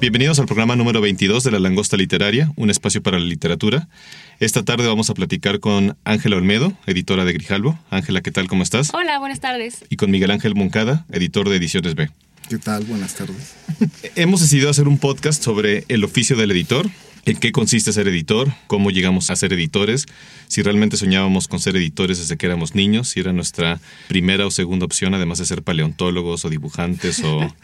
bienvenidos al programa número 22 de La Langosta Literaria, un espacio para la literatura. Esta tarde vamos a platicar con Ángela Olmedo, editora de Grijalbo. Ángela, ¿qué tal? ¿Cómo estás? Hola, buenas tardes. Y con Miguel Ángel Moncada, editor de Ediciones B. ¿Qué tal? Buenas tardes. Hemos decidido hacer un podcast sobre el oficio del editor, en qué consiste ser editor, cómo llegamos a ser editores, si realmente soñábamos con ser editores desde que éramos niños, si era nuestra primera o segunda opción, además de ser paleontólogos o dibujantes o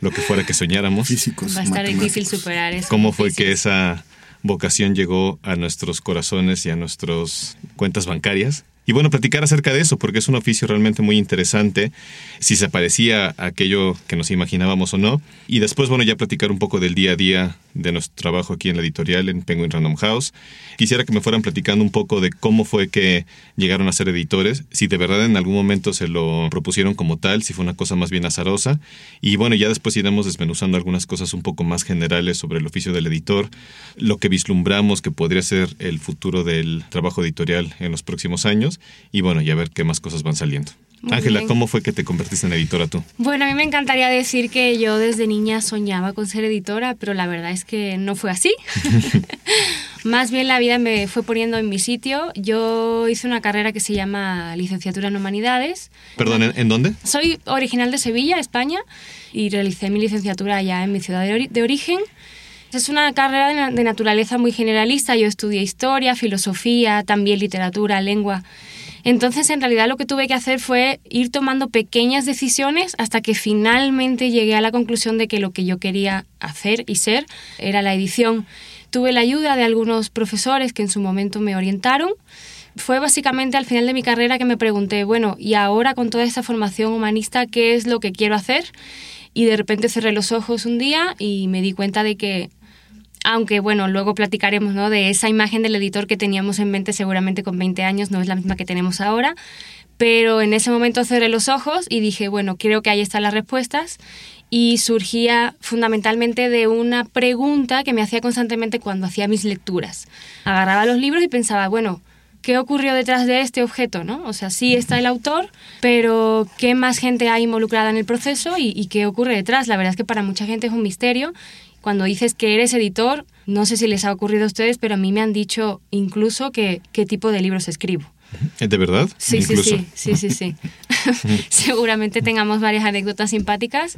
lo que fuera que soñáramos. Físicos. Va a estar difícil superar eso. ¿Cómo fue que esa vocación llegó a nuestros corazones y a nuestras cuentas bancarias? Y bueno, platicar acerca de eso, porque es un oficio realmente muy interesante, si se parecía a aquello que nos imaginábamos o no. Y después, bueno, ya platicar un poco del día a día de nuestro trabajo aquí en la editorial, en Penguin Random House. Quisiera que me fueran platicando un poco de cómo fue que llegaron a ser editores, si de verdad en algún momento se lo propusieron como tal, si fue una cosa más bien azarosa. Y bueno, ya después iremos desmenuzando algunas cosas un poco más generales sobre el oficio del editor, lo que vislumbramos que podría ser el futuro del trabajo editorial en los próximos años y bueno, ya ver qué más cosas van saliendo. Ángela. ¿cómo fue que te convertiste en editora tú? Bueno, a mí me encantaría decir que yo desde niña soñaba con ser editora, pero la verdad es que no fue así. Más bien la vida me fue poniendo en mi sitio. Yo hice una carrera que se llama licenciatura en humanidades. Perdón, ¿en, en dónde? Soy original de Sevilla, España, y realicé mi licenciatura allá en mi ciudad de, ori- de origen. Es una carrera de, na- de naturaleza muy generalista. Yo estudié historia, filosofía, también literatura, lengua. Entonces, en realidad, lo que tuve que hacer fue ir tomando pequeñas decisiones hasta que finalmente llegué a la conclusión de que lo que yo quería hacer y ser era la edición. Tuve la ayuda de algunos profesores que en su momento me orientaron. Fue básicamente al final de mi carrera que me pregunté, bueno, y ahora con toda esta formación humanista, ¿qué es lo que quiero hacer? Y de repente cerré los ojos un día y me di cuenta de que aunque bueno, luego platicaremos ¿no? de esa imagen del editor que teníamos en mente seguramente con 20 años, no es la misma que tenemos ahora, pero en ese momento cerré los ojos y dije, bueno, creo que ahí están las respuestas y surgía fundamentalmente de una pregunta que me hacía constantemente cuando hacía mis lecturas. Agarraba los libros y pensaba, bueno, ¿qué ocurrió detrás de este objeto? ¿no? O sea, sí está el autor, pero ¿qué más gente hay involucrada en el proceso y, y qué ocurre detrás? La verdad es que para mucha gente es un misterio. Cuando dices que eres editor, no sé si les ha ocurrido a ustedes, pero a mí me han dicho incluso que qué tipo de libros escribo. ¿De verdad? Sí, Incluso. sí, sí, sí, sí, sí. Seguramente tengamos varias anécdotas simpáticas,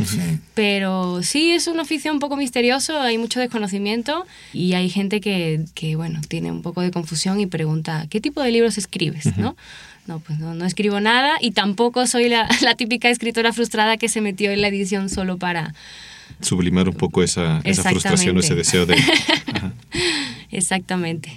pero sí es un oficio un poco misterioso, hay mucho desconocimiento y hay gente que, que, bueno, tiene un poco de confusión y pregunta, ¿qué tipo de libros escribes? ¿no? No, pues no, no escribo nada y tampoco soy la, la típica escritora frustrada que se metió en la edición solo para... Sublimar un poco esa, esa frustración o ese deseo de... Ajá. Exactamente.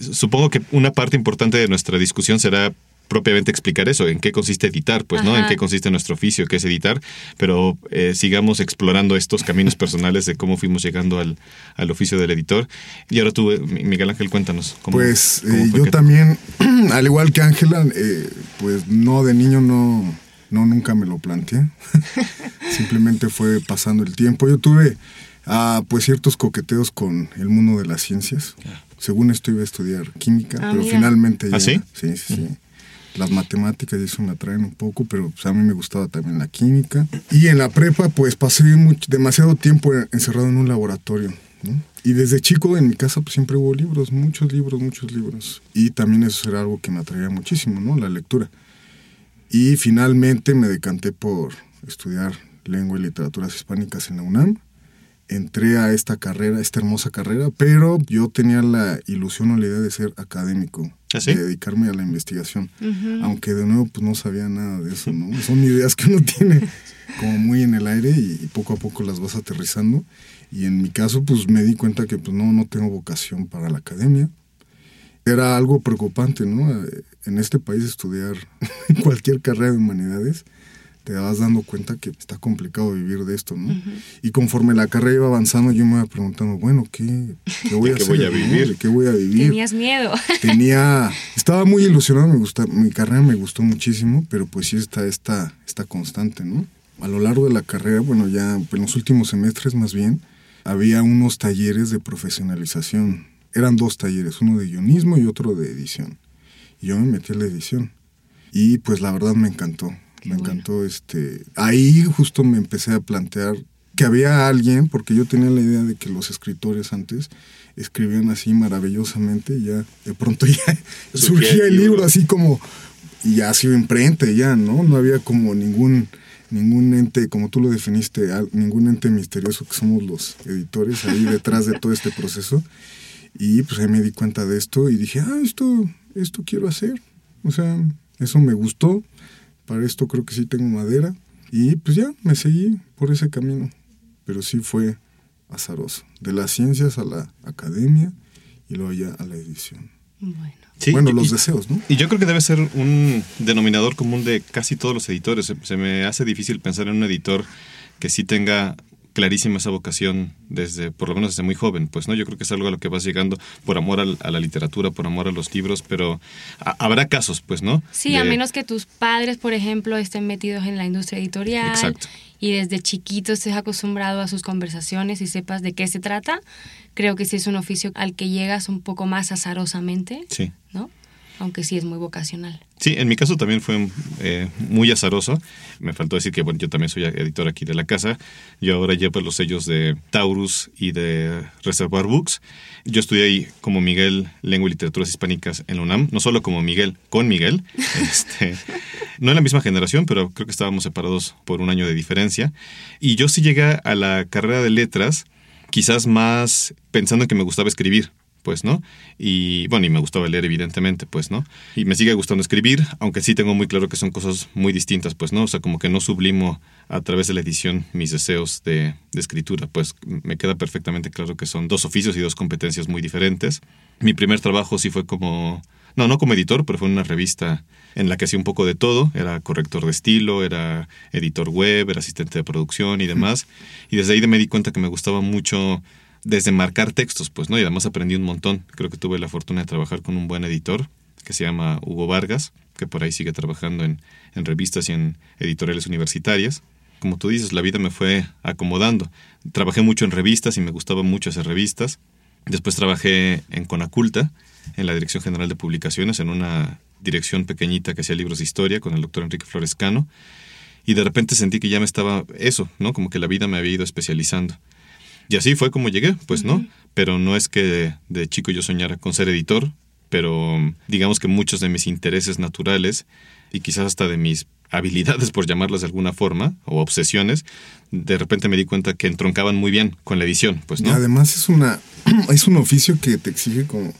Supongo que una parte importante de nuestra discusión será propiamente explicar eso, en qué consiste editar, pues, ¿no? En qué consiste nuestro oficio, qué es editar, pero eh, sigamos explorando estos caminos personales de cómo fuimos llegando al, al oficio del editor. Y ahora tú, eh, Miguel Ángel, cuéntanos. ¿cómo- Pues cómo eh, yo que- también, al igual que Ángela, eh, pues no, de niño no, no nunca me lo planteé. Simplemente fue pasando el tiempo. Yo tuve ah, pues ciertos coqueteos con el mundo de las ciencias. Según esto iba a estudiar química, Ah, pero mira. finalmente ya... ¿Ah, sí? Sí, sí, sí. Las matemáticas y eso me atraen un poco, pero pues, a mí me gustaba también la química. Y en la prepa, pues pasé mucho- demasiado tiempo encerrado en un laboratorio. ¿no? Y desde chico en mi casa pues, siempre hubo libros, muchos libros, muchos libros. Y también eso era algo que me atraía muchísimo, ¿no? La lectura. Y finalmente me decanté por estudiar lengua y literaturas hispánicas en la UNAM. Entré a esta carrera, esta hermosa carrera, pero yo tenía la ilusión o la idea de ser académico, ¿Ah, sí? de dedicarme a la investigación. Aunque de nuevo pues no sabía nada de eso, ¿no? Son ideas que uno tiene como muy en el aire y, y poco a poco las vas aterrizando. Y en mi caso pues me di cuenta que pues no, no tengo vocación para la academia. Era algo preocupante, ¿no? En este país estudiar cualquier carrera de humanidades te vas dando cuenta que está complicado vivir de esto, ¿no? Y conforme la carrera iba avanzando, yo me iba preguntando, bueno, ¿qué, qué voy a qué hacer? voy a no? vivir? ¿De qué voy a vivir? Tenías miedo. Tenía, estaba muy ilusionado, me gusta, mi carrera me gustó muchísimo, pero pues sí está esta, esta constante, ¿no? A lo largo de la carrera, bueno, ya en los últimos semestres más bien, había unos talleres de profesionalización. Eran dos talleres, uno de guionismo y otro de edición. Y yo me metí a la edición. Y pues la verdad me encantó. Qué me bueno. encantó este. Ahí justo me empecé a plantear que había alguien, porque yo tenía la idea de que los escritores antes escribían así maravillosamente y ya de pronto ya Surgía el libro así como y ya ha sido imprenta ya, ¿no? No había como ningún ningún ente, como tú lo definiste, ningún ente misterioso que somos los editores ahí detrás de todo este proceso. Y pues ahí me di cuenta de esto y dije, ah, esto, esto quiero hacer. O sea, eso me gustó. Para esto creo que sí tengo madera. Y pues ya, me seguí por ese camino. Pero sí fue azaroso. De las ciencias a la academia y luego ya a la edición. Bueno. Sí, bueno, y- los deseos, ¿no? Y yo creo que debe ser un denominador común de casi todos los editores. Se, se me hace difícil pensar en un editor que sí tenga clarísima esa vocación desde, por lo menos desde muy joven, pues, ¿no? Yo creo que es algo a lo que vas llegando por amor al- a, la literatura, por amor a los libros, pero ha- habrá casos, pues, ¿no? Sí, De- a menos que tus padres, por ejemplo, estén metidos en la industria editorial Exacto. y desde chiquito estés acostumbrado a sus conversaciones y sepas de qué se trata, creo que sí es un oficio al que llegas un poco más azarosamente, Sí. ¿no? Aunque sí es muy vocacional. Sí, en mi caso también fue eh, muy azaroso. Me faltó decir que bueno, yo también soy editor aquí de la casa. Yo ahora llevo los sellos de Taurus y de Reservoir Books. Yo estudié ahí como Miguel Lengua y Literaturas Hispánicas en la UNAM, no solo como Miguel, con Miguel. Este, no en la misma generación, pero creo que estábamos separados por un año de diferencia. Y yo sí llegué a la carrera de letras quizás más pensando en que me gustaba escribir pues, ¿no? Y bueno, y me gustaba leer, evidentemente, pues, ¿no? Y me sigue gustando escribir, aunque sí tengo muy claro que son cosas muy distintas, pues, ¿no? O sea, como que no sublimo a través de la edición mis deseos de, de escritura, pues me queda perfectamente claro que son dos oficios y dos competencias muy diferentes. Mi primer trabajo sí fue como, no, no como editor, pero fue en una revista en la que hacía un poco de todo, era corrector de estilo, era editor web, era asistente de producción y demás. Y desde ahí me di cuenta que me gustaba mucho desde marcar textos, pues, ¿no? Y además aprendí un montón. Creo que tuve la fortuna de trabajar con un buen editor que se llama Hugo Vargas, que por ahí sigue trabajando en, en revistas y en editoriales universitarias. Como tú dices, la vida me fue acomodando. Trabajé mucho en revistas y me gustaba mucho hacer revistas. Después trabajé en Conaculta, en la Dirección General de Publicaciones, en una dirección pequeñita que hacía libros de historia con el doctor Enrique Florescano. Y de repente sentí que ya me estaba eso, ¿no? Como que la vida me había ido especializando. Y así fue como llegué, pues no, pero no es que de, de, chico yo soñara con ser editor, pero digamos que muchos de mis intereses naturales y quizás hasta de mis habilidades, por llamarlas de alguna forma, o obsesiones, de repente me di cuenta que entroncaban muy bien con la edición, pues no. Y además es una es un oficio que te exige como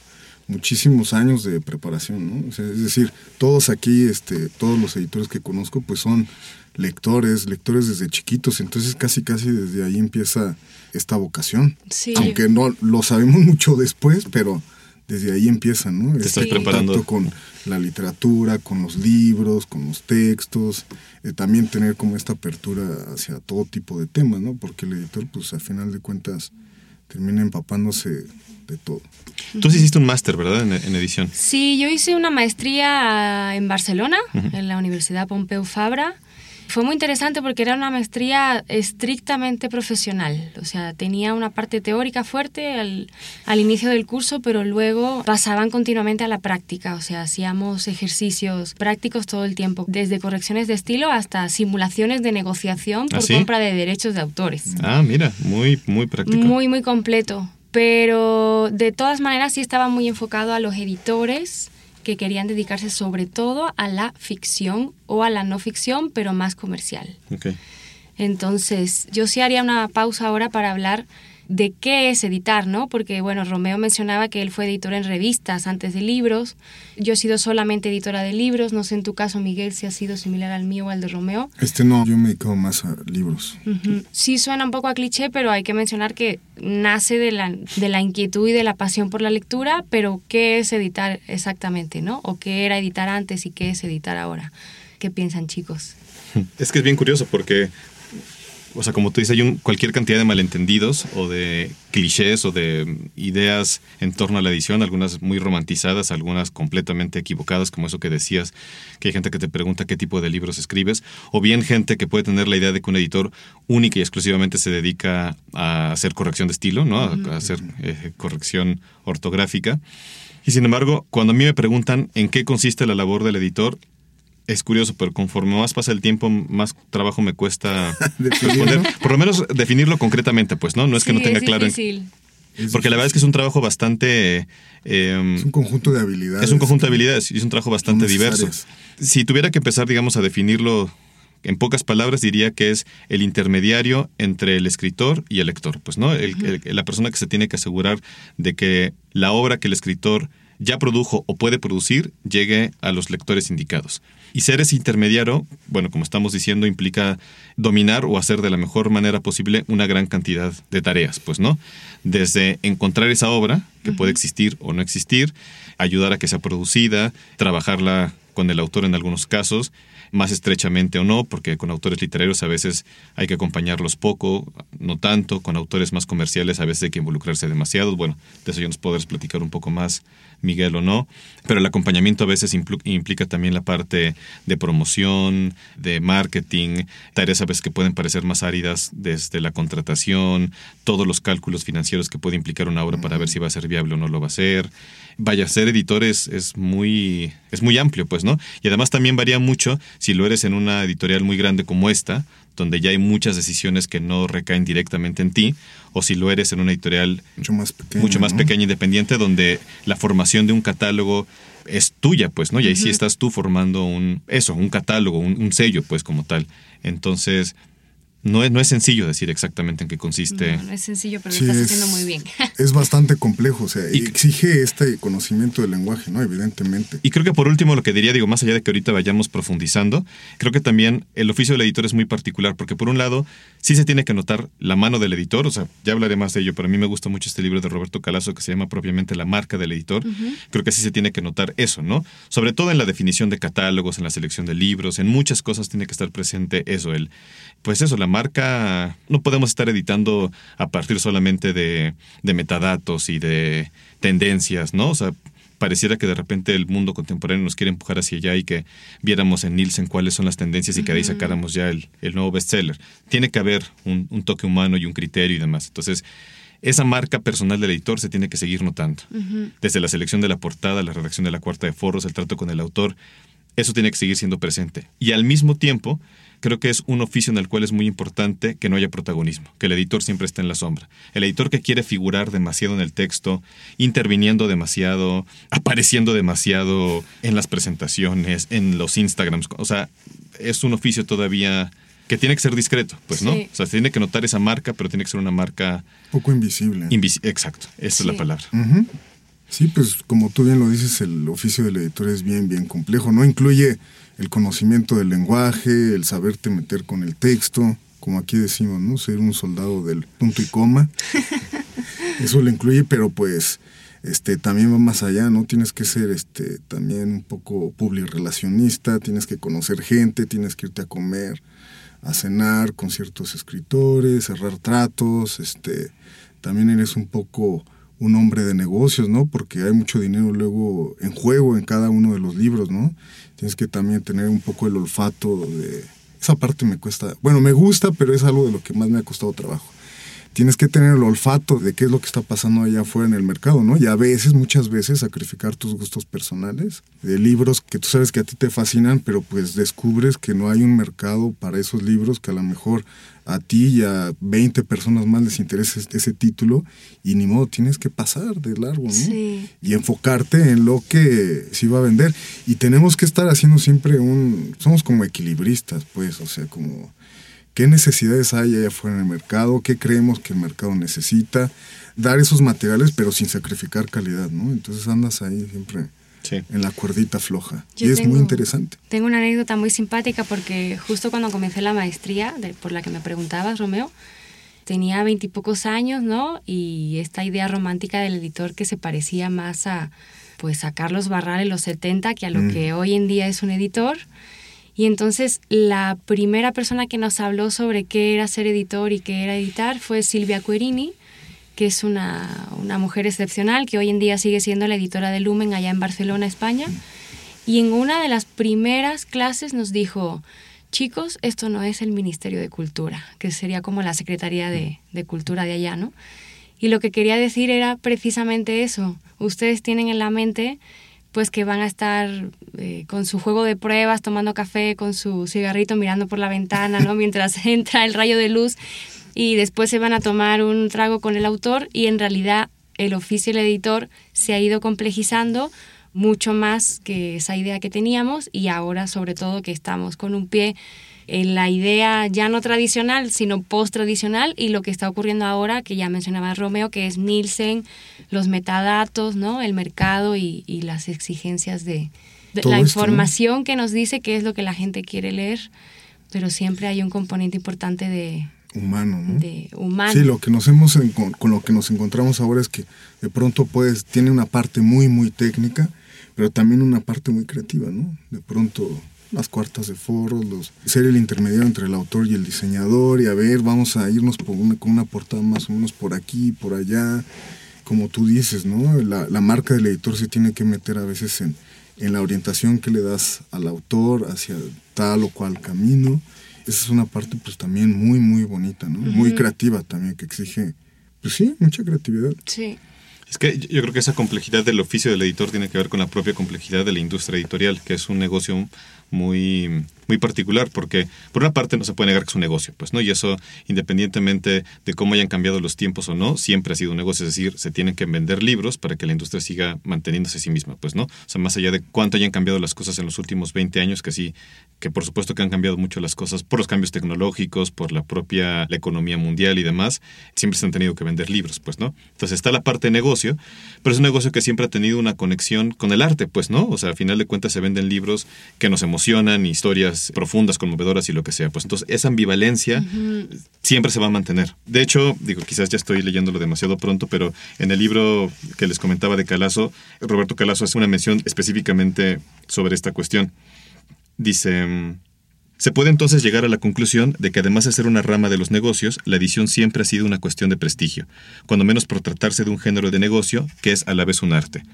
muchísimos años de preparación, ¿no? O sea, es decir, todos aquí, este, todos los editores que conozco, pues son lectores, lectores desde chiquitos, entonces casi casi desde ahí empieza esta vocación. Sí. Aunque no lo sabemos mucho después, pero desde ahí empieza, ¿no? Te Este estás preparando. contacto con la literatura, con los libros, con los textos, eh, también tener como esta apertura hacia todo tipo de temas, ¿no? Porque el editor, pues al final de cuentas, termina empapándose de todo. Tú sí hiciste un máster, ¿verdad? En, en, edición. Sí, yo hice una maestría en Barcelona, uh -huh. en la Universidad Pompeu Fabra. Fue muy interesante porque era una maestría estrictamente profesional, o sea, tenía una parte teórica fuerte al, al, inicio del curso, pero luego pasaban continuamente a la práctica, o sea, hacíamos ejercicios prácticos todo el tiempo, desde correcciones de estilo hasta simulaciones de negociación por ¿Ah, sí? compra de derechos de autores. Ah, mira, muy, muy práctico. Muy, muy completo, pero de todas maneras sí estaba muy enfocado a los editores que querían dedicarse sobre todo a la ficción o a la no ficción, pero más comercial. Okay. Entonces, yo sí haría una pausa ahora para hablar de qué es editar, ¿no? Porque, bueno, Romeo mencionaba que él fue editor en revistas antes de libros. Yo he sido solamente editora de libros. No sé en tu caso, Miguel, si ha sido similar al mío o al de Romeo. Este no, yo me dedico más a libros. Uh -huh. Sí suena un poco a cliché, pero hay que mencionar que nace de la, de la inquietud y de la pasión por la lectura, pero ¿qué es editar exactamente, no? O qué era editar antes y qué es editar ahora. qué piensan chicos. Es que es bien curioso porque o sea, como tú dices, hay un, cualquier cantidad de malentendidos o de clichés o de ideas en torno a la edición, algunas muy romantizadas, algunas completamente equivocadas, como eso que decías, que hay gente que te pregunta qué tipo de libros escribes, o bien gente que puede tener la idea de que un editor única y exclusivamente se dedica a hacer corrección de estilo, ¿no? A, hacer eh, corrección ortográfica. Y sin embargo, cuando a mí me preguntan en qué consiste la labor del editor, es curioso, pero conforme más pasa el tiempo, más trabajo me cuesta responder. Por lo menos definirlo concretamente, pues, ¿no? No es que no tenga claro. porque la verdad es que es un trabajo bastante... Em, es un conjunto de habilidades. Es un conjunto de habilidades y es un trabajo bastante diverso. Si tuviera que empezar, digamos, a definirlo en pocas palabras, diría que es el intermediario entre el escritor y el lector. Pues, ¿no? la persona que se tiene que asegurar de que la obra que el escritor ya produjo o puede producir llegue a los lectores indicados. Y ser ese intermediario, bueno, como estamos diciendo, implica dominar o hacer de la mejor manera posible una gran cantidad de tareas, pues, ¿no? Desde encontrar esa obra, que puede existir o no existir, ayudar a que sea producida, trabajarla con el autor en algunos casos, más estrechamente o no, porque con autores literarios a veces hay que acompañarlos poco, no tanto, con autores más comerciales a veces hay que involucrarse demasiado. Bueno, de eso ya nos podrás platicar un poco más, Miguel, o no, pero el acompañamiento a veces implica también la parte de promoción, de marketing, tareas a veces que pueden parecer más áridas desde la contratación, todos los cálculos financieros que puede implicar una obra para ver si va a ser viable o no lo va a ser. Vaya, ser editor es, es, muy, es muy amplio, pues, ¿no? Y además también varía mucho si lo eres en una editorial muy grande como esta, donde ya hay muchas decisiones que no recaen directamente en ti, o si lo eres en una editorial mucho más pequeña, mucho más pequeña independiente, donde la formación de un catálogo es tuya, pues, ¿no? Y ahí sí estás tú formando un, eso, un catálogo, un, un sello, pues, como tal. Entonces, no es, no es sencillo decir exactamente en qué consiste. No, no es sencillo, pero lo estás haciendo muy bien. es bastante complejo, o sea, y, exige este conocimiento del lenguaje, ¿no? Evidentemente. Y creo que por último lo que diría, digo, más allá de que ahorita vayamos profundizando, creo que también el oficio del editor es muy particular, porque por un lado sí se tiene que notar la mano del editor, o sea, ya hablaré más de ello, pero a mí me gusta mucho este libro de Roberto Calazo que se llama propiamente La marca del editor. Creo que sí se tiene que notar eso, ¿no? Sobre todo en la definición de catálogos, en la selección de libros, en muchas cosas tiene que estar presente eso, el, pues eso, la marca, no podemos estar editando a partir solamente de, metadatos y de tendencias, ¿no? O sea, pareciera que de repente el mundo contemporáneo nos quiere empujar hacia allá y que viéramos en Nielsen cuáles son las tendencias y que ahí sacáramos ya el, nuevo bestseller. Tiene que haber un, toque humano y un criterio y demás. Entonces, esa marca personal del editor se tiene que seguir notando. Desde la selección de la portada, la redacción de la cuarta de foros, el trato con el autor, eso tiene que seguir siendo presente. Y al mismo tiempo, creo que es un oficio en el cual es muy importante que no haya protagonismo, que el editor siempre esté en la sombra. El editor que quiere figurar demasiado en el texto, interviniendo demasiado, apareciendo demasiado en las presentaciones, en los Instagrams, o sea, es un oficio todavía que tiene que ser discreto, pues, ¿no? O sea, tiene que notar esa marca, pero tiene que ser una marca... Poco invisible. Exacto, esa es la palabra. Sí, pues como tú bien lo dices, el oficio del editor es bien, bien complejo, ¿no? Incluye el conocimiento del lenguaje, el saberte meter con el texto, como aquí decimos, ¿no? Ser un soldado del punto y coma. Eso lo incluye, pero pues este también va más allá, ¿no? Tienes que ser este también un poco relacionista, tienes que conocer gente, tienes que irte a comer, a cenar con ciertos escritores, cerrar tratos, este también eres un poco un hombre de negocios, ¿no? Porque hay mucho dinero luego en juego en cada uno de los libros, ¿no? Tienes que también tener un poco el olfato de... Esa parte me cuesta, bueno, me gusta, pero es algo de lo que más me ha costado trabajo tienes que tener el olfato de qué es lo que está pasando allá afuera en el mercado, ¿no? Y a veces, muchas veces, sacrificar tus gustos personales de libros que tú sabes que a ti te fascinan, pero pues descubres que no hay un mercado para esos libros, que a lo mejor a ti y a 20 personas más les interesa ese título y ni modo, tienes que pasar de largo, ¿no? Sí. Y enfocarte en lo que sí va a vender. Y tenemos que estar haciendo siempre un... Somos como equilibristas, pues, o sea, como qué necesidades hay allá afuera en el mercado, qué creemos que el mercado necesita, dar esos materiales pero sin sacrificar calidad, ¿no? Entonces andas ahí siempre en la cuerdita floja. y es muy interesante. Tengo una anécdota muy simpática porque justo cuando comencé la maestría, por la que me preguntabas, Romeo, tenía veintipocos años, ¿no? Y esta idea romántica del editor que se parecía más a, pues, a Carlos Barral en los 70 que a lo mm. que hoy en día es un editor Y entonces la primera persona que nos habló sobre qué era ser editor y qué era editar fue Silvia Querini, que es una, una mujer excepcional, que hoy en día sigue siendo la editora de Lumen allá en Barcelona, España. Y en una de las primeras clases nos dijo, chicos, esto no es el Ministerio de Cultura, que sería como la Secretaría de, de Cultura de allá, ¿no? Y lo que quería decir era precisamente eso. Ustedes tienen en la mente pues que van a estar eh, con su juego de pruebas, tomando café, con su cigarrito, mirando por la ventana, ¿no? Mientras entra el rayo de luz y después se van a tomar un trago con el autor y en realidad el oficio del editor se ha ido complejizando mucho más que esa idea que teníamos y ahora sobre todo que estamos con un pie en la idea ya no tradicional, sino post-tradicional y lo que está ocurriendo ahora, que ya mencionaba Romeo, que es Nielsen, los metadatos, ¿no? el mercado y, y las exigencias de, de la esto, información que nos dice qué es lo que la gente quiere leer, pero siempre hay un componente importante de, humano, ¿no? de humano. Sí, lo que nos hemos con lo que nos encontramos ahora es que de pronto pues tiene una parte muy muy técnica, pero también una parte muy creativa, ¿no? De pronto las cuartas de foros, los ser el intermediario entre el autor y el diseñador y a ver, vamos a irnos por una, con una portada más o menos por aquí, por allá, como tú dices, ¿no? La, la marca del editor se tiene que meter a veces en, en la orientación que le das al autor hacia tal o cual camino. Esa es una parte pues también muy, muy bonita, ¿no? Muy creativa también, que exige, pues sí, mucha creatividad. Sí. Es que yo creo que esa complejidad del oficio del editor tiene que ver con la propia complejidad de la industria editorial, que es un negocio muy, muy particular, porque por una parte no se puede negar que es un negocio, pues, ¿no? Y eso, independientemente de cómo hayan cambiado los tiempos o no, siempre ha sido un negocio, es decir, se tienen que vender libros para que la industria siga manteniéndose a sí misma, pues, ¿no? O sea, más allá de cuánto hayan cambiado las cosas en los últimos 20 años, que sí, que por supuesto que han cambiado mucho las cosas por los cambios tecnológicos, por la propia economía mundial y demás, siempre se han tenido que vender libros, pues, ¿no? Entonces está la parte de negocio, pero es un negocio que siempre ha tenido una conexión con el arte, pues, ¿no? O sea, al final de cuentas se venden libros que nos emocionan, historias profundas, conmovedoras y lo que sea. Pues entonces esa ambivalencia siempre se va a mantener. De hecho, digo, quizás ya estoy leyéndolo demasiado pronto, pero en el libro que les comentaba de Calazo, Roberto Calazo hace una mención específicamente sobre esta cuestión. Dice... mm, se puede entonces llegar a la conclusión de que además de ser una rama de los negocios, la edición siempre ha sido una cuestión de prestigio, cuando menos por tratarse de un género de negocio que es a la vez un arte.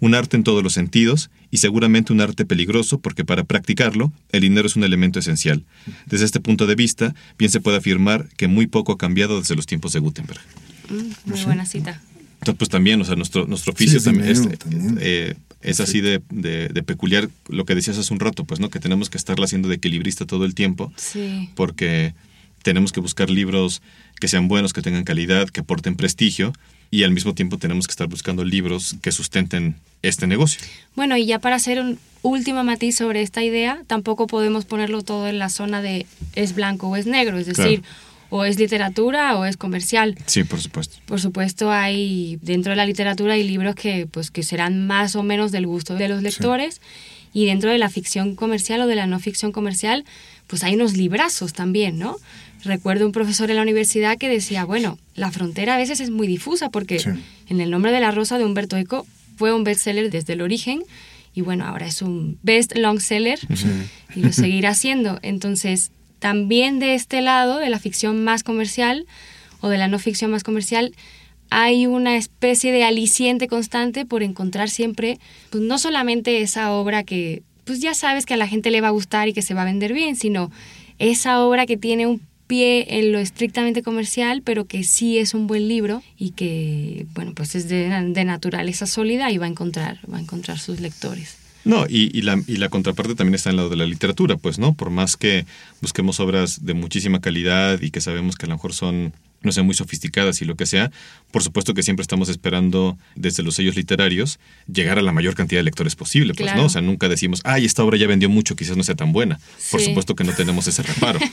Un arte en todos los sentidos y seguramente un arte peligroso porque para practicarlo el dinero es un elemento esencial. Desde este punto de vista, bien se puede afirmar que muy poco ha cambiado desde los tiempos de Gutenberg. Mm, muy buena cita. Entonces, pues también, o sea, nuestro, nuestro oficio es también, dinero, es, también. eh, es así de, de- de peculiar, lo que decías hace un rato, pues, ¿no? Que tenemos que estarla haciendo de equilibrista todo el tiempo, Sí. porque tenemos que buscar libros que sean buenos, que tengan calidad, que aporten prestigio, y al mismo tiempo tenemos que estar buscando libros que sustenten este negocio. Bueno, y ya para hacer un último matiz sobre esta idea, tampoco podemos ponerlo todo en la zona de es blanco o es negro, es decir, o es literatura o es comercial. Sí, por supuesto. Por supuesto, hay dentro de la literatura hay libros que pues que serán más o menos del gusto de los lectores y dentro de la ficción comercial o de la no ficción comercial, pues hay unos librazos también, ¿no? Recuerdo un profesor en la universidad que decía, bueno, la frontera a veces es muy difusa porque Sí. en el nombre de la rosa de Humberto Eco fue un bestseller desde el origen y bueno, ahora es un best long seller y lo seguirá siendo. Entonces, también de este lado, de la ficción más comercial o de la no ficción más comercial, hay una especie de aliciente constante por encontrar siempre, pues no solamente esa obra que, pues ya sabes que a la gente le va a gustar y que se va a vender bien, sino esa obra que tiene un pie en lo estrictamente comercial, pero que sí es un buen libro y que, bueno, pues es de, de naturaleza sólida y va a encontrar, va a encontrar sus lectores. No, y, la, y la contraparte también está en lado de la literatura, pues, ¿no? Por más que busquemos obras de muchísima calidad y que sabemos que a lo mejor son, no sé, muy sofisticadas y lo que sea, por supuesto que siempre estamos esperando desde los sellos literarios llegar a la mayor cantidad de lectores posible, pues, Claro. ¿no? O sea, nunca decimos, ay, esta obra ya vendió mucho, quizás no sea tan buena. Por supuesto que no tenemos ese reparo.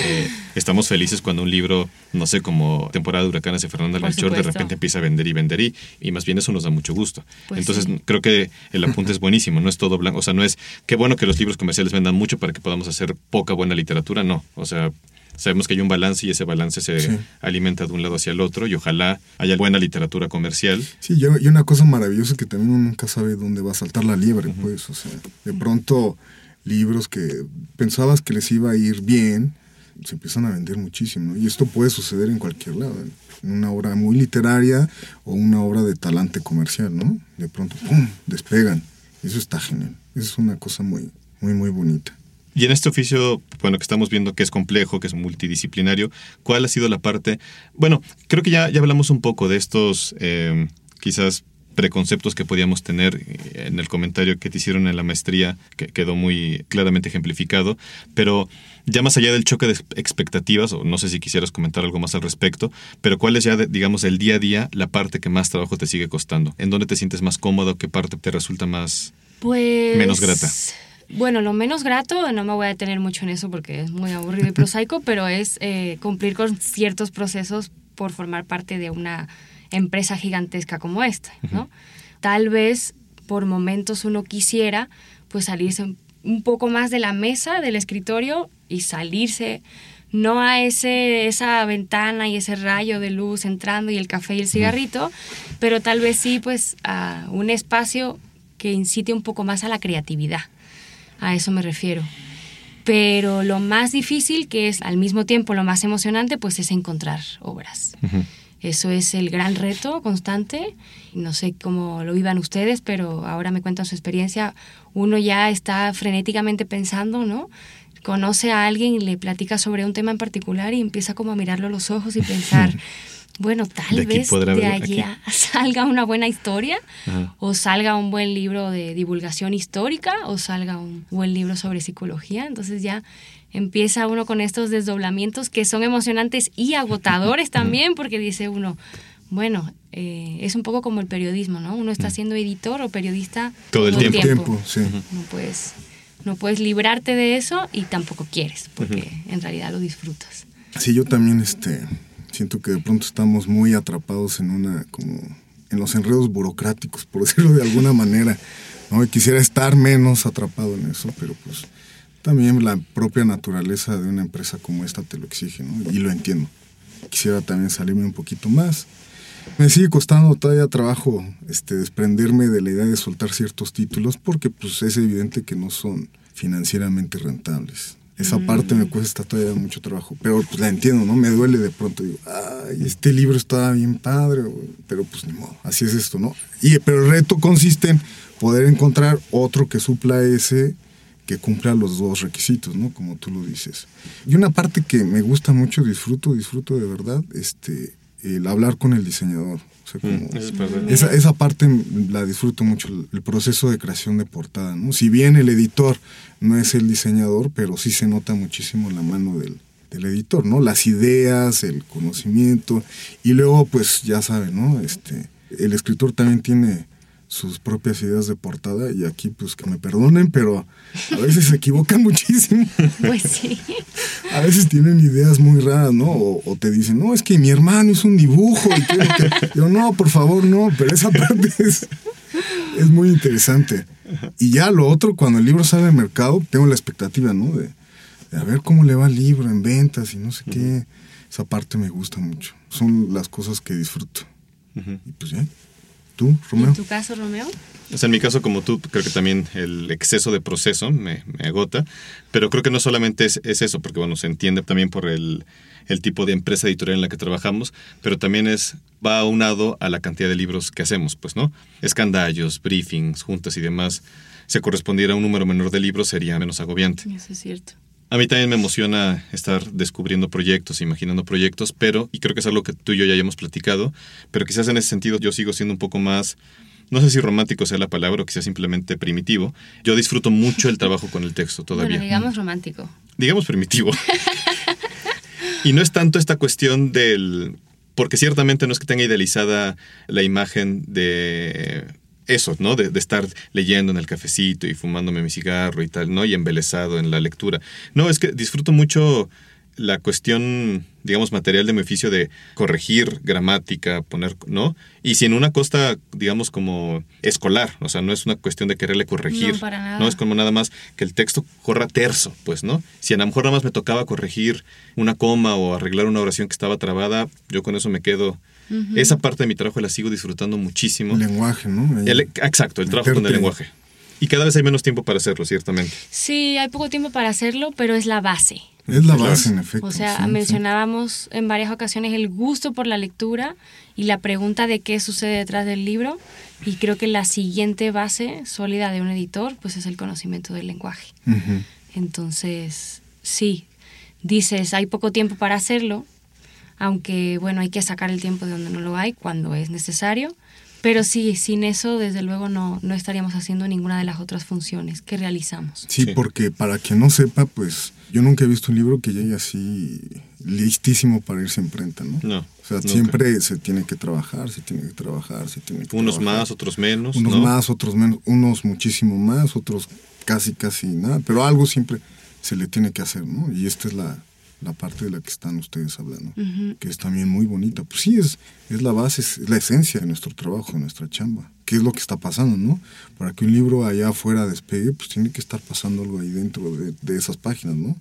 Eh, estamos felices cuando un libro, no sé, como Temporada de Huracanes de Fernanda Melchor, de repente empieza a vender y vender y, y más bien eso nos da mucho gusto. Pues Entonces, sí. creo que el apunte es buenísimo, no es todo blanco, o sea, no es qué bueno que los libros comerciales vendan mucho para que podamos hacer poca buena literatura, no, o sea, sabemos que hay un balance y ese balance se Sí. alimenta de un lado hacia el otro y ojalá haya buena literatura comercial. Sí, y y una cosa maravillosa que también uno nunca sabe dónde va a saltar la liebre, pues, o sea, de pronto libros que pensabas que les iba a ir bien, se empiezan a vender muchísimo. Y esto puede suceder en cualquier lado, en una obra muy literaria o una obra de talante comercial, ¿no? De pronto, ¡pum!, despegan. Eso está genial. Eso es una cosa muy, muy, muy bonita. Y en este oficio, bueno, que estamos viendo que es complejo, que es multidisciplinario, ¿cuál ha sido la parte? Bueno, creo que ya, ya hablamos un poco de estos, eh, quizás preconceptos que podíamos tener eh, en el comentario que te hicieron en la maestría, que quedó muy claramente ejemplificado, pero ya más allá del choque de expectativas, o no sé si quisieras comentar algo más al respecto, pero cuál es ya, digamos, el día a día la parte que más trabajo te sigue costando, en dónde te sientes más cómodo, qué parte te resulta más pues, menos grata. Bueno, lo menos grato, no me voy a detener mucho en eso porque es muy aburrido y prosaico, pero es eh, cumplir con ciertos procesos por formar parte de una empresa gigantesca como esta, ¿no? Tal vez por momentos uno quisiera pues salirse un poco más de la mesa del escritorio y salirse no a ese, esa ventana y ese rayo de luz entrando y el café y el cigarrito, pero tal vez sí pues a un espacio que incite un poco más a la creatividad. A eso me refiero. Pero lo más difícil, que es al mismo tiempo lo más emocionante, pues es encontrar obras. Eso es el gran reto constante. No sé cómo lo vivan ustedes, pero ahora me cuentan su experiencia. Uno ya está frenéticamente pensando, ¿no? Conoce a alguien y le platica sobre un tema en particular y empieza como a mirarlo a los ojos y pensar, bueno, tal vez de allí salga una buena historia o salga un buen libro de divulgación histórica o salga un buen libro sobre psicología. Entonces ya empieza uno con estos desdoblamientos que son emocionantes y agotadores también, porque dice uno, bueno, eh, es un poco como el periodismo, ¿no? Uno está siendo editor o periodista todo el tiempo. No, puedes, no puedes librarte de eso y tampoco quieres, porque en realidad lo disfrutas. Sí, yo también este, siento que de pronto estamos muy atrapados en una, como en los enredos burocráticos, por decirlo de alguna manera. ¿no? Y quisiera estar menos atrapado en eso, pero pues también la propia naturaleza de una empresa como esta te lo exige, ¿no? Y lo entiendo. Quisiera también salirme un poquito más. Me sigue costando todavía trabajo este, desprenderme de la idea de soltar ciertos títulos porque pues es evidente que no son financieramente rentables. Esa mm. parte me cuesta todavía mucho trabajo, pero pues la entiendo, ¿no? Me duele de pronto, digo, ay, este libro está bien padre, pero pues ni modo, así es esto, ¿no? Y, pero el reto consiste en poder encontrar otro que supla ese que cumpla los dos requisitos, ¿no? Como tú lo dices. Y una parte que me gusta mucho, disfruto, disfruto de verdad, este, el hablar con el diseñador. Mm, esa, esa, parte la disfruto mucho, el, proceso de creación de portada, ¿no? Si bien el editor no es el diseñador, pero sí se nota muchísimo la mano del, del editor, ¿no? Las ideas, el conocimiento, y luego, pues, ya saben, ¿no? Este, el escritor también tiene sus propias ideas de portada y aquí pues que me perdonen, pero a veces se equivocan muchísimo. Pues sí. A veces tienen ideas muy raras, ¿no? O, te dicen, no, es que mi hermano es un dibujo. Y que... Yo, no, por favor, no, pero esa parte es, es muy interesante. Y ya lo otro, cuando el libro sale al mercado, tengo la expectativa, ¿no? De, a ver cómo le va el libro en ventas y no sé qué. Esa parte me gusta mucho. Son las cosas que disfruto. Y pues ya. ¿Tú, Romeo? ¿En tu caso, Romeo? O sea, en mi caso, como tú, creo que también el exceso de proceso me, agota, pero creo que no solamente es, eso, porque bueno, se entiende también por el, tipo de empresa editorial en la que trabajamos, pero también es va aunado a la cantidad de libros que hacemos, pues, ¿no? Escandallos, briefings, juntas y demás. Si correspondiera a un número menor de libros, sería menos agobiante. Eso es cierto. A mí también me emociona estar descubriendo proyectos, imaginando proyectos, pero, y creo que es algo que tú y yo ya hayamos platicado, pero quizás en ese sentido yo sigo siendo un poco más, no sé si romántico sea la palabra o quizás simplemente primitivo. Yo disfruto mucho el trabajo con el texto todavía. Bueno, digamos romántico. Digamos primitivo. y no es tanto esta cuestión del... Porque ciertamente no es que tenga idealizada la imagen de eso, ¿no? De, estar leyendo en el cafecito y fumándome mi cigarro y tal, ¿no? Y embelesado en la lectura. No, es que disfruto mucho la cuestión, digamos, material de mi oficio de corregir gramática, poner, ¿no? Y si en una costa, digamos, como escolar, o sea, no es una cuestión de quererle corregir, no, para nada. no es como nada más que el texto corra terso, pues, ¿no? Si a lo mejor nada más me tocaba corregir una coma o arreglar una oración que estaba trabada, yo con eso me quedo esa parte de mi trabajo la sigo disfrutando muchísimo. El lenguaje, ¿no? exacto, el trabajo con el lenguaje. Y cada vez hay menos tiempo para hacerlo, ciertamente. Sí, hay poco tiempo para hacerlo, pero es la base. Es la Claro. base, en efecto. O sea, sí, sí. mencionábamos en varias ocasiones el gusto por la lectura y la pregunta de qué sucede detrás del libro. Y creo que la siguiente base sólida de un editor pues es el conocimiento del lenguaje. Entonces, sí, dices, hay poco tiempo para hacerlo, aunque bueno, hay que sacar el tiempo de donde no lo hay cuando es necesario. Pero sí, sin eso, desde luego, no, no estaríamos haciendo ninguna de las otras funciones que realizamos. Sí, Sí. porque para quien no sepa, pues yo nunca he visto un libro que llegue así listísimo para irse a imprenta, ¿no? No, O sea, nunca. siempre se tiene que trabajar, se tiene que trabajar, se tiene que Unos trabajar. más, otros menos. Unos ¿no? más, otros menos, unos muchísimo más, otros casi, casi nada, pero algo siempre se le tiene que hacer, ¿no? Y esta es la, la parte de la que están ustedes hablando, que es también muy bonita. Pues sí, es, es la base, es la esencia de nuestro trabajo, de nuestra chamba. ¿Qué es lo que está pasando, no? Para que un libro allá afuera despegue, pues tiene que estar pasando algo ahí dentro de, de esas páginas, ¿no?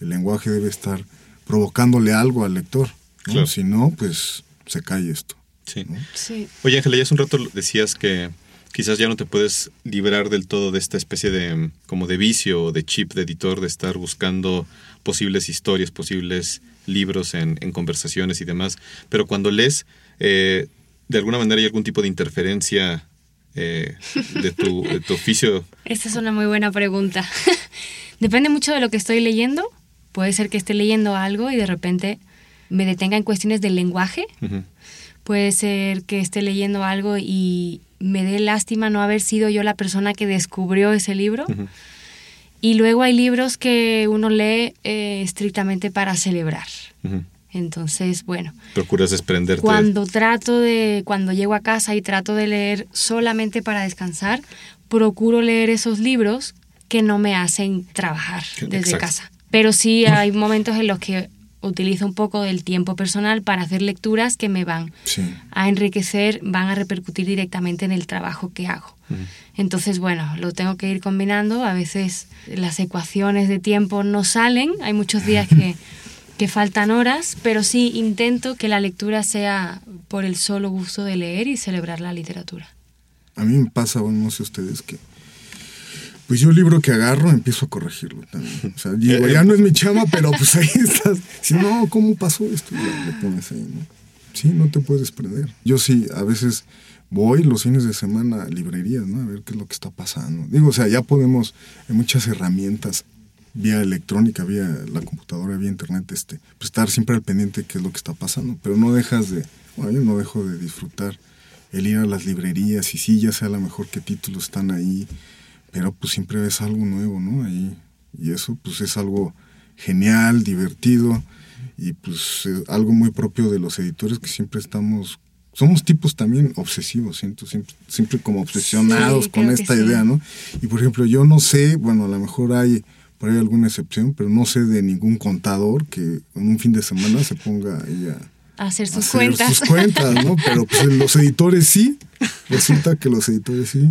El lenguaje debe estar provocándole algo al lector, ¿no? Claro. Si no, pues se cae esto. Sí. ¿no? Sí. Oye, Ángela, ya hace un rato decías que quizás ya no te puedes librar del todo de esta especie de mm, como de vicio o de chip de editor de estar buscando posibles historias, posibles libros en, en conversaciones y demás. Pero cuando lees, eh, de alguna manera hay algún tipo de interferencia eh, de, tu, de tu oficio. Esta es una muy buena pregunta. Depende mucho de lo que estoy leyendo. Puede ser que esté leyendo algo y de repente me detenga en cuestiones del lenguaje. Puede ser que esté leyendo algo y me dé lástima no haber sido yo la persona que descubrió ese libro. Y luego hay libros que uno lee eh, estrictamente para celebrar. Entonces, bueno, Procuras desprenderte. cuando trato de, cuando llego a casa y trato de leer solamente para descansar, procuro leer esos libros que no me hacen trabajar desde Exacto. casa. Pero sí hay momentos en los que utilizo un poco del tiempo personal para hacer lecturas que me van Sí. a enriquecer, van a repercutir directamente en el trabajo que hago. Ujú. Entonces, bueno, lo tengo que ir combinando. A veces las ecuaciones de tiempo no salen. Hay muchos días que, que faltan horas, pero sí intento que la lectura sea por el solo gusto de leer y celebrar la literatura. A mí me pasa, bueno, no sé ustedes, que pues yo el libro que agarro empiezo a corregirlo también. O sea, digo, ya no es mi chama, pero pues ahí estás. Si no, ¿cómo pasó esto? Ya le pones ahí, ¿no? Sí, no te puedes desprender. Yo sí, a veces voy los fines de semana a librerías, ¿no? A ver qué es lo que está pasando. Digo, o sea, ya podemos, hay muchas herramientas vía electrónica, vía la computadora, vía internet, este, pues estar siempre al pendiente de qué es lo que está pasando. Pero no dejas de, bueno, yo no dejo de disfrutar el ir a las librerías y sí, ya sea a lo mejor qué títulos están ahí, pero pues siempre ves algo nuevo, ¿no? Ahí. Y eso pues es algo genial, divertido y pues es algo muy propio de los editores que siempre estamos, somos tipos también obsesivos, siento, siempre, siempre como obsesionados Sí, con esta sí. idea, ¿no? Y por ejemplo, yo no sé, bueno, a lo mejor hay por ahí alguna excepción, pero no sé de ningún contador que en un fin de semana se ponga ahí a, Hacer sus hacer cuentas. sus cuentas, ¿no? Pero pues los editores sí, resulta que los editores sí,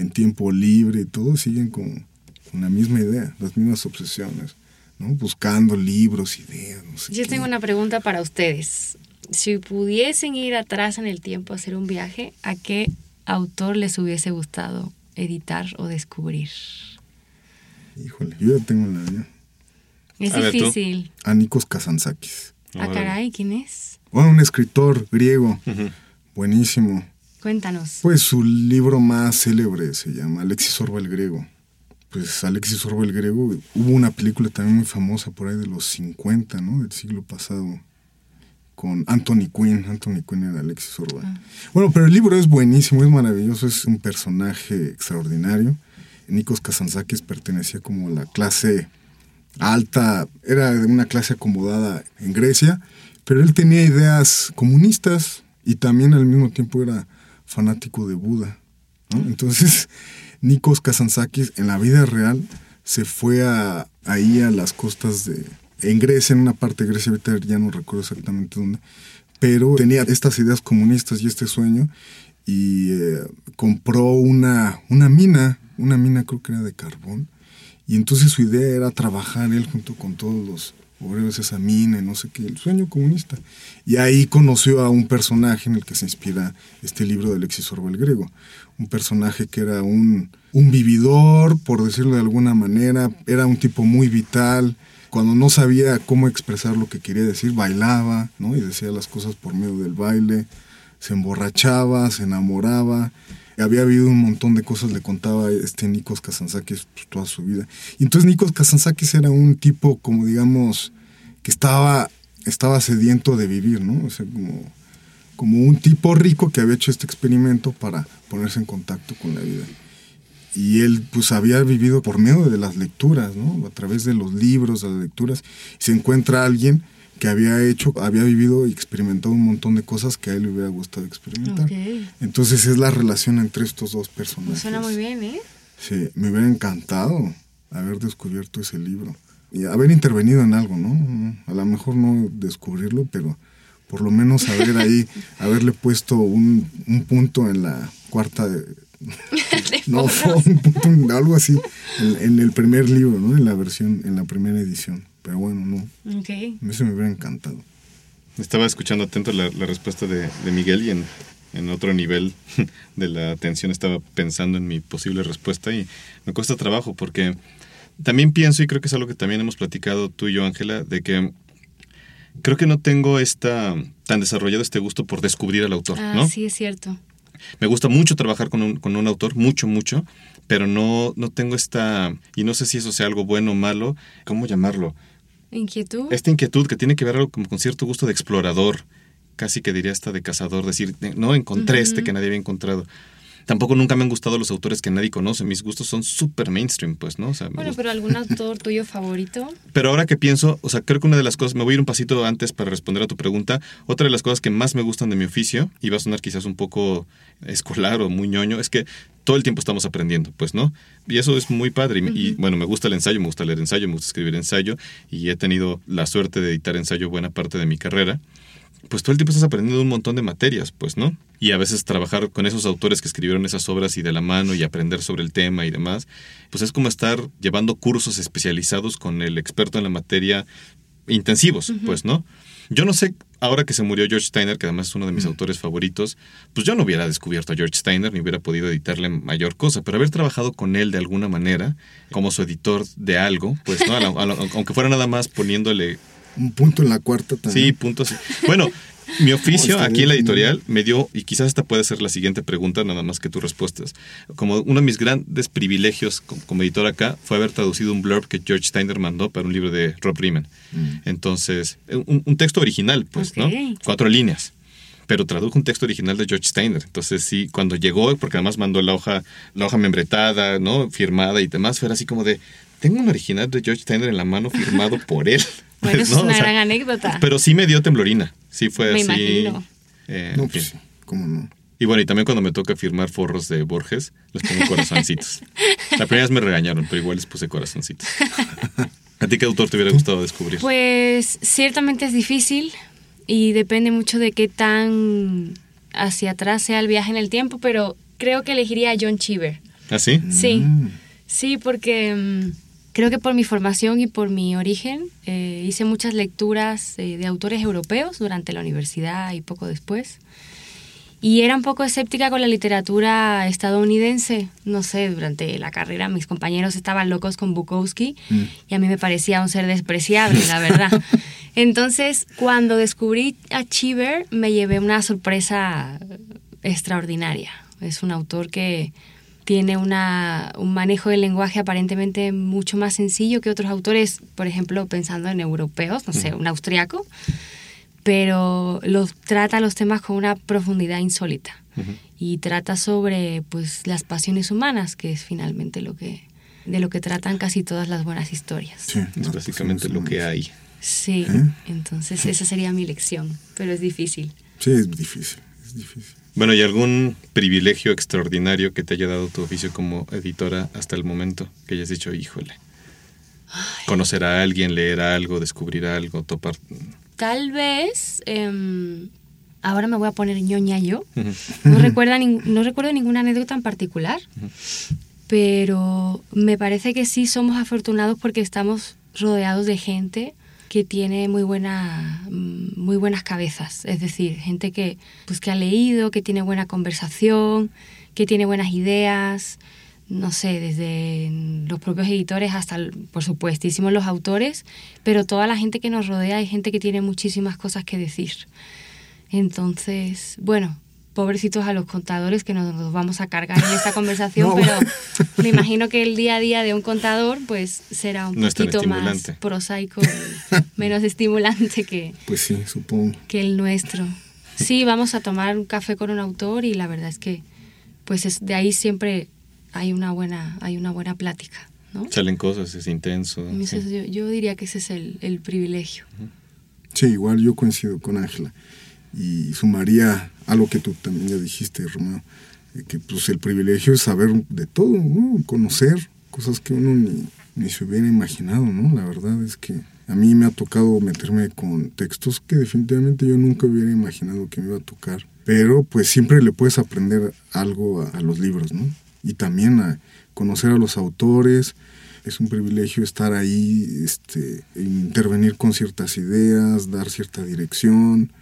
en tiempo libre y todo, siguen con, con la misma idea, las mismas obsesiones, ¿no? Buscando libros, ideas, no sé Yo qué. tengo una pregunta para ustedes. Si pudiesen ir atrás en el tiempo a hacer un viaje, ¿a qué autor les hubiese gustado editar o descubrir? Híjole, yo ya tengo la mía. Es A ver, difícil. A Nikos Kazantzakis. Ah, caray, ¿quién es? Bueno, un escritor griego, Ujú. buenísimo. Cuéntanos. Pues su libro más célebre se llama Alexis Orba el Griego. Pues Alexis Orba el Griego, hubo una película también muy famosa por ahí de los 50, ¿no? Del siglo pasado, con Anthony Quinn. Anthony Quinn era Alexis Orba. Ah. Bueno, pero el libro es buenísimo, es maravilloso, es un personaje extraordinario. Nikos Kazantzakis pertenecía como a la clase alta, era de una clase acomodada en Grecia, pero él tenía ideas comunistas y también al mismo tiempo era fanático de Buda. Entonces, Nikos Kazantzakis en la vida real se fue a, ahí a las costas de... En Grecia, en una parte de Grecia, ahorita ya no recuerdo exactamente dónde, pero tenía estas ideas comunistas y este sueño y eh, compró una, una mina, una mina creo que era de carbón, y entonces su idea era trabajar él junto con todos los obreros esa mina, no sé qué, el sueño comunista. Y ahí conoció a un personaje en el que se inspira este libro de Alexis Orwell griego. Un personaje que era un, un vividor, por decirlo de alguna manera, era un tipo muy vital. Cuando no sabía cómo expresar lo que quería decir, bailaba, ¿no? Y decía las cosas por medio del baile. Se emborrachaba, se enamoraba había habido un montón de cosas, le contaba este Nikos Kazantzakis pues, toda su vida. Y entonces Nikos Kazantzakis era un tipo, como digamos, que estaba, estaba sediento de vivir, ¿no? O sea, como, como un tipo rico que había hecho este experimento para ponerse en contacto con la vida. Y él pues había vivido por medio de las lecturas, ¿no? A través de los libros, de las lecturas. Se encuentra alguien que había hecho, había vivido y experimentado un montón de cosas que a él le hubiera gustado experimentar. Entonces es la relación entre estos dos personajes. suena muy bien, ¿eh? Sí, me hubiera encantado haber descubierto ese libro y haber intervenido en algo, ¿no? A lo mejor no descubrirlo, pero por lo menos haber ahí, haberle puesto un, punto en la cuarta de, no, fue un punto, algo así, en, en, el primer libro, ¿no? En la versión, en la primera edición. Pero bueno, no. Ok. A mí se me hubiera encantado. Estaba escuchando atento la, respuesta de, Miguel y en, otro nivel de la atención estaba pensando en mi posible respuesta y me cuesta trabajo porque también pienso, y creo que es algo que también hemos platicado tú y yo, Ángela, de que creo que no tengo esta tan desarrollado este gusto por descubrir al autor, ah, Sí, es cierto. Me gusta mucho trabajar con un, con un autor, mucho, mucho, pero no, no tengo esta, y no sé si eso sea algo bueno o malo, ¿cómo llamarlo? Inquietud. Esta inquietud que tiene que ver algo como con cierto gusto de explorador, casi que diría hasta de cazador, decir, no encontré este que nadie había encontrado. Tampoco nunca me han gustado los autores que nadie conoce. Mis gustos son súper mainstream, pues, ¿no? bueno, pero ¿algún autor tuyo favorito? Pero ahora que pienso, o sea, creo que una de las cosas, me voy a ir un pasito antes para responder a tu pregunta. Otra de las cosas que más me gustan de mi oficio, y va a sonar quizás un poco escolar o muy ñoño, es que todo el tiempo estamos aprendiendo, pues, ¿no? Y eso es muy padre. Y, bueno, me gusta el ensayo, me gusta leer ensayo, me gusta escribir ensayo, y he tenido la suerte de editar ensayo buena parte de mi carrera pues todo el tiempo estás aprendiendo un montón de materias, pues, ¿no? Y a veces trabajar con esos autores que escribieron esas obras y de la mano y aprender sobre el tema y demás, pues es como estar llevando cursos especializados con el experto en la materia intensivos, pues, ¿no? Yo no sé, ahora que se murió George Steiner, que además es uno de mis autores favoritos, pues yo no hubiera descubierto a George Steiner ni hubiera podido editarle mayor cosa, pero haber trabajado con él de alguna manera, como su editor de algo, pues, ¿no? aunque fuera nada más poniéndole un punto en la cuarta también. Sí, punto. Sí. Bueno, mi oficio aquí en la editorial me dio, y quizás esta puede ser la siguiente pregunta, nada más que tus respuestas. Como uno de mis grandes privilegios como, editor acá fue haber traducido un blurb que George Steiner mandó para un libro de Rob Riemann. Mm. Entonces, un, texto original, pues, ¿no? Cuatro líneas pero tradujo un texto original de George Steiner. Entonces sí, cuando llegó, porque además mandó la hoja, la hoja membretada, ¿no? Firmada y demás, fue así como de, tengo un original de George Steiner en la mano firmado por él. Bueno, es una gran anécdota. Pero sí me dio temblorina. Sí fue me así. Imagino. Eh, no, pues, ¿cómo no? Y bueno, y también cuando me toca firmar forros de Borges, les pongo corazoncitos. La primera vez me regañaron, pero igual les puse corazoncitos. ¿A ti qué autor te hubiera gustado descubrir? Pues ciertamente es difícil y depende mucho de qué tan hacia atrás sea el viaje en el tiempo, pero creo que elegiría a John Cheever. ¿Ah, sí? Sí, mm. sí, porque mm, Creo que por mi formación y por mi origen eh, hice muchas lecturas eh, de autores europeos durante la universidad y poco después. Y era un poco escéptica con la literatura estadounidense. No sé, durante la carrera mis compañeros estaban locos con Bukowski mm. y a mí me parecía un ser despreciable, la verdad. Entonces, cuando descubrí a Cheever, me llevé una sorpresa extraordinaria. Es un autor que tiene una, un manejo del lenguaje aparentemente mucho más sencillo que otros autores, por ejemplo, pensando en europeos, no sé, un austriaco, pero los, trata los temas con una profundidad insólita y trata sobre pues las pasiones humanas, que es finalmente lo que de lo que tratan casi todas las buenas historias. Sí, es básicamente lo que hay. Sí, entonces esa sería mi lección, pero es difícil. Sí, es difícil, es difícil. Bueno, ¿y algún privilegio extraordinario que te haya dado tu oficio como editora hasta el momento? Que hayas dicho, híjole. Conocer a alguien, leer algo, descubrir algo, topar. Tal vez. Em, ahora me voy a poner ñoña yo. No, recuerda no recuerdo ninguna anécdota en particular, pero me parece que sí somos afortunados porque estamos rodeados de gente que tiene muy, buena, mm, muy buenas cabezas, es decir, gente que, pues, que ha leído, que tiene buena conversación, que tiene buenas ideas, no sé, desde los propios editores hasta, por supuestísimo, los autores, pero toda la gente que nos rodea hay gente que tiene muchísimas cosas que decir. Entonces, bueno, pobrecitos a los contadores que nos, vamos a cargar en esta conversación, pero me imagino que el día a día de un contador pues será un poquito más prosaico, menos estimulante que, pues sí, supongo. que el nuestro. Sí, vamos a tomar un café con un autor y la verdad es que pues es, de ahí siempre hay una buena, hay una buena plática. ¿no? Salen cosas, es intenso. Yo, diría que ese es el, el privilegio. Sí, igual yo coincido con Ángela y sumaría algo que tú también ya dijiste, Romeo, eh, que pues el privilegio es saber de todo, ¿no? conocer cosas que uno ni, ni se hubiera imaginado, ¿no? La verdad es que a mí me ha tocado meterme con textos que definitivamente yo nunca hubiera imaginado que me iba a tocar, pero pues siempre le puedes aprender algo a, los libros, ¿no? Y también a conocer a los autores, es un privilegio estar ahí, este, intervenir con ciertas ideas, dar cierta dirección,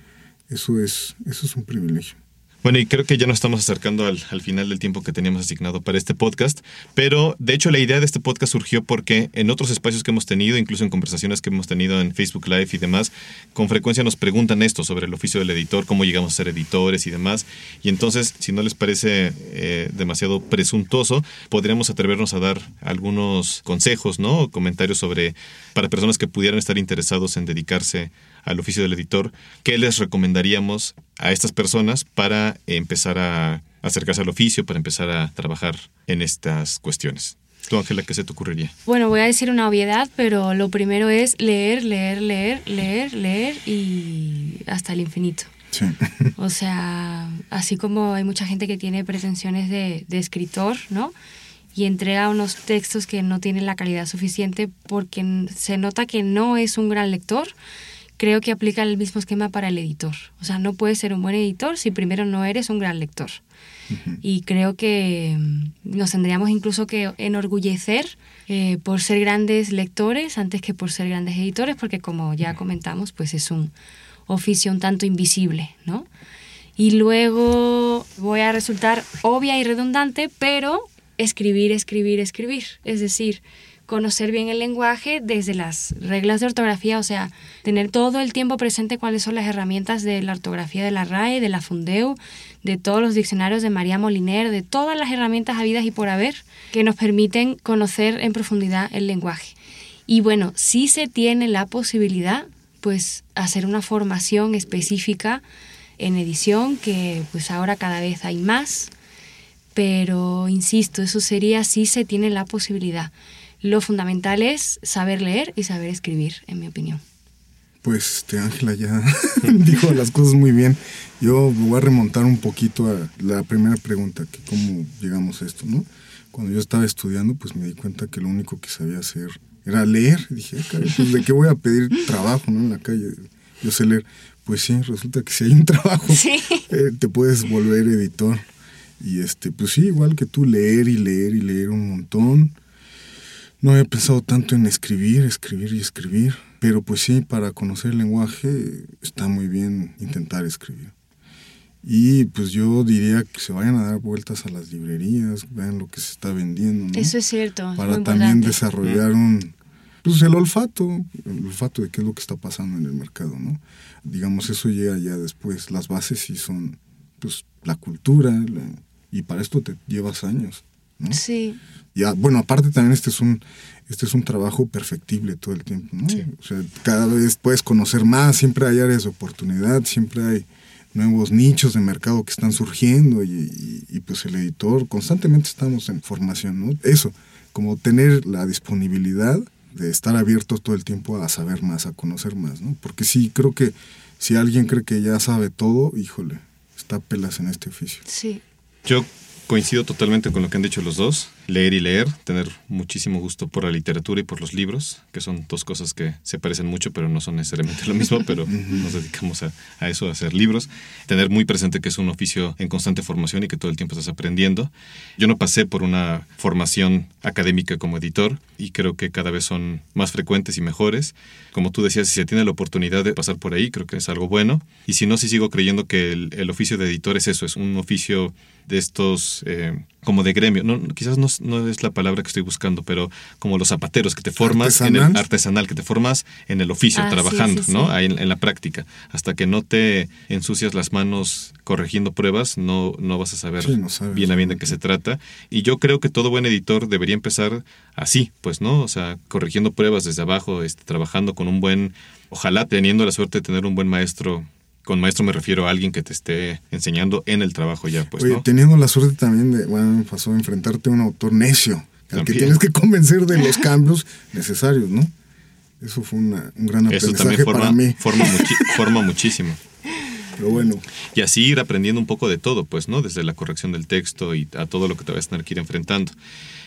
eso es, eso es un privilegio. Bueno, y creo que ya nos estamos acercando al, final del tiempo que teníamos asignado para este podcast, pero de hecho la idea de este podcast surgió porque en otros espacios que hemos tenido, incluso en conversaciones que hemos tenido en Facebook Live y demás, con frecuencia nos preguntan esto sobre el oficio del editor, cómo llegamos a ser editores y demás. Y entonces, si no les parece eh, demasiado presuntuoso, podríamos atrevernos a dar algunos consejos, ¿no? comentarios sobre, para personas que pudieran estar interesados en dedicarse al oficio del editor, ¿qué les recomendaríamos a estas personas para empezar a acercarse al oficio, para empezar a trabajar en estas cuestiones? Tú, Ángela, ¿qué se te ocurriría? Bueno, voy a decir una obviedad, pero lo primero es leer, leer, leer, leer, leer y hasta el infinito. Sí. O sea, así como hay mucha gente que tiene pretensiones de, de escritor, ¿no? y entrega unos textos que no tienen la calidad suficiente porque se nota que no es un gran lector, creo que aplica el mismo esquema para el editor. O sea, no puedes ser un buen editor si primero no eres un gran lector. Y creo que mm, nos tendríamos incluso que enorgullecer eh, por ser grandes lectores antes que por ser grandes editores, porque como ya comentamos, pues es un oficio un tanto invisible, ¿no? Y luego voy a resultar obvia y redundante, pero escribir, escribir, escribir. Es decir, conocer bien el lenguaje desde las reglas de ortografía, o sea, tener todo el tiempo presente cuáles son las herramientas de la ortografía de la RAE, de la Fundeu, de todos los diccionarios de María Moliner, de todas las herramientas habidas y por haber que nos permiten conocer en profundidad el lenguaje. Y bueno, si se tiene la posibilidad, pues hacer una formación específica en edición, que pues ahora cada vez hay más, pero insisto, eso sería si se tiene la posibilidad lo fundamental es saber leer y saber escribir, en mi opinión. Pues este, Ángela ya dijo las cosas muy bien. Yo voy a remontar un poquito a la primera pregunta, que cómo llegamos a esto, ¿no? Cuando yo estaba estudiando, pues me di cuenta que lo único que sabía hacer era leer. dije, ah, pues de qué voy a pedir trabajo, ¿no? En la calle. Yo sé leer. Pues sí, resulta que si hay un trabajo, eh, te puedes volver editor. Y este, pues sí, igual que tú, leer y leer y leer un montón no había pensado tanto en escribir, escribir y escribir, pero pues sí, para conocer el lenguaje está muy bien intentar escribir. Y pues yo diría que se vayan a dar vueltas a las librerías, vean lo que se está vendiendo. Eso es cierto. Para también desarrollar un, pues el olfato, el olfato de qué es lo que está pasando en el mercado, ¿no? Digamos, eso llega ya después. Las bases sí son, pues, la cultura, y para esto te llevas años. Sí. Ya, bueno, aparte también este es un este es un trabajo perfectible todo el tiempo, ¿no? O sea, cada vez puedes conocer más, siempre hay áreas de oportunidad, siempre hay nuevos nichos de mercado que están surgiendo y, y, pues el editor constantemente estamos en formación, ¿no? Eso, como tener la disponibilidad de estar abiertos todo el tiempo a saber más, a conocer más, ¿no? Porque sí, creo que si alguien cree que ya sabe todo, híjole, está pelas en este oficio. Sí. Yo coincido totalmente con lo que han dicho los dos. Leer y leer, tener muchísimo gusto por la literatura y por los libros, que son dos cosas que se parecen mucho, pero no son necesariamente lo mismo, pero nos dedicamos a, a, eso, a hacer libros. Tener muy presente que es un oficio en constante formación y que todo el tiempo estás aprendiendo. Yo no pasé por una formación académica como editor y creo que cada vez son más frecuentes y mejores. Como tú decías, si se tiene la oportunidad de pasar por ahí, creo que es algo bueno. Y si no, sí sigo creyendo que el, el oficio de editor es eso, es un oficio de estos eh, como de gremio. No, quizás no, no, es la palabra que estoy buscando, pero como los zapateros que te formas ¿Artesanal? en el artesanal, que te formas en el oficio, Ah, sí, trabajando, sí, ¿no? sí. Ahí en, en la práctica. Hasta que no te ensucias las manos corrigiendo pruebas, no, no vas a saber Sí, no sabes bien a bien de qué se trata. Y yo creo que todo buen editor debería empezar así, pues, ¿no? O sea, corrigiendo pruebas desde abajo, este, trabajando con un buen, ojalá teniendo la suerte de tener un buen maestro. Con maestro me refiero a alguien que te esté enseñando en el trabajo ya, pues, Oye, ¿no? teniendo la suerte también de, bueno, pasó enfrentarte a un autor necio, al que tienes que convencer de los cambios necesarios, ¿no? Eso fue una- un gran Eso aprendizaje también forma, para mí. forma, muchi- forma muchísimo. Pero bueno, Y así ir aprendiendo un poco de todo, pues, ¿no? Desde la corrección del texto y a todo lo que te vas a tener que ir enfrentando.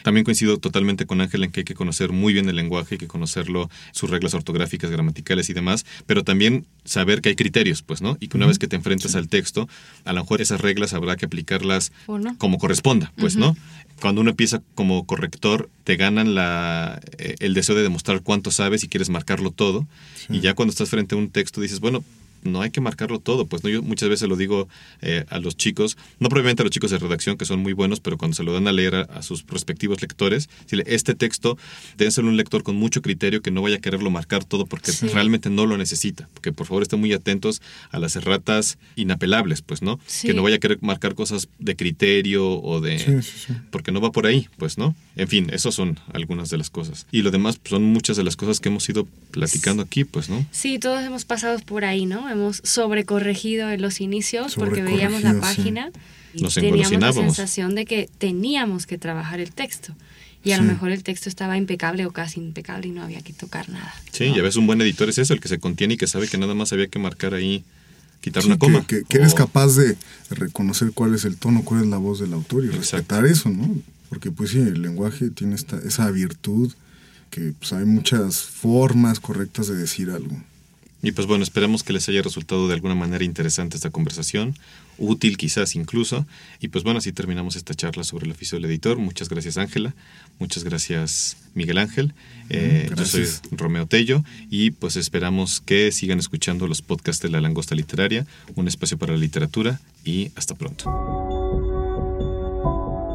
También coincido totalmente con Ángel en que hay que conocer muy bien el lenguaje, hay que conocerlo, sus reglas ortográficas, gramaticales y demás, pero también saber que hay criterios, pues, ¿no? Y que una vez que te enfrentas al texto, a lo mejor esas reglas habrá que aplicarlas como corresponda, pues, ¿no? Cuando uno empieza como corrector, te ganan la, eh, el deseo de demostrar cuánto sabes y quieres marcarlo todo. Y ya cuando estás frente a un texto dices, bueno, no hay que marcarlo todo. Pues no, yo muchas veces lo digo eh, a los chicos, no probablemente a los chicos de redacción que son muy buenos, pero cuando se lo dan a leer a, a sus respectivos lectores, decirle, este texto debe ser un lector con mucho criterio que no vaya a quererlo marcar todo porque Sí. realmente no lo necesita. Porque por favor estén muy atentos a las erratas inapelables, pues, ¿no? Sí. Que no vaya a querer marcar cosas de criterio o de sí, sí, sí. porque no va por ahí, pues, ¿no? En fin, esas son algunas de las cosas. Y lo demás pues, son muchas de las cosas que hemos ido platicando aquí, pues, ¿no? Sí, todos hemos pasado por ahí, ¿no? Hemos sobrecorregido en los inicios porque veíamos la Sobrecorregido, sí. página y Nos teníamos la sensación de que teníamos que trabajar el texto. Y a lo Sí. mejor el texto estaba impecable o casi impecable y no había que tocar nada. Sí, ¿no? ya ves, un buen editor es eso, el que se contiene y que sabe que nada más había que marcar ahí, quitar Sí, una coma. Que, que- que eres O- capaz de reconocer cuál es el tono, cuál es la voz del autor y Exacto. respetar eso, ¿no? Porque pues sí, el lenguaje tiene esta, esa virtud que pues, hay muchas formas correctas de decir algo. Y pues bueno, esperemos que les haya resultado de alguna manera interesante esta conversación, útil quizás incluso. Y pues bueno, así terminamos esta charla sobre el oficio del editor. Muchas gracias Ángela, muchas gracias Miguel Ángel. Eh, yo soy. Romeo Tello y pues esperamos que sigan escuchando los podcasts de La Langosta Literaria, un espacio para la literatura y hasta pronto.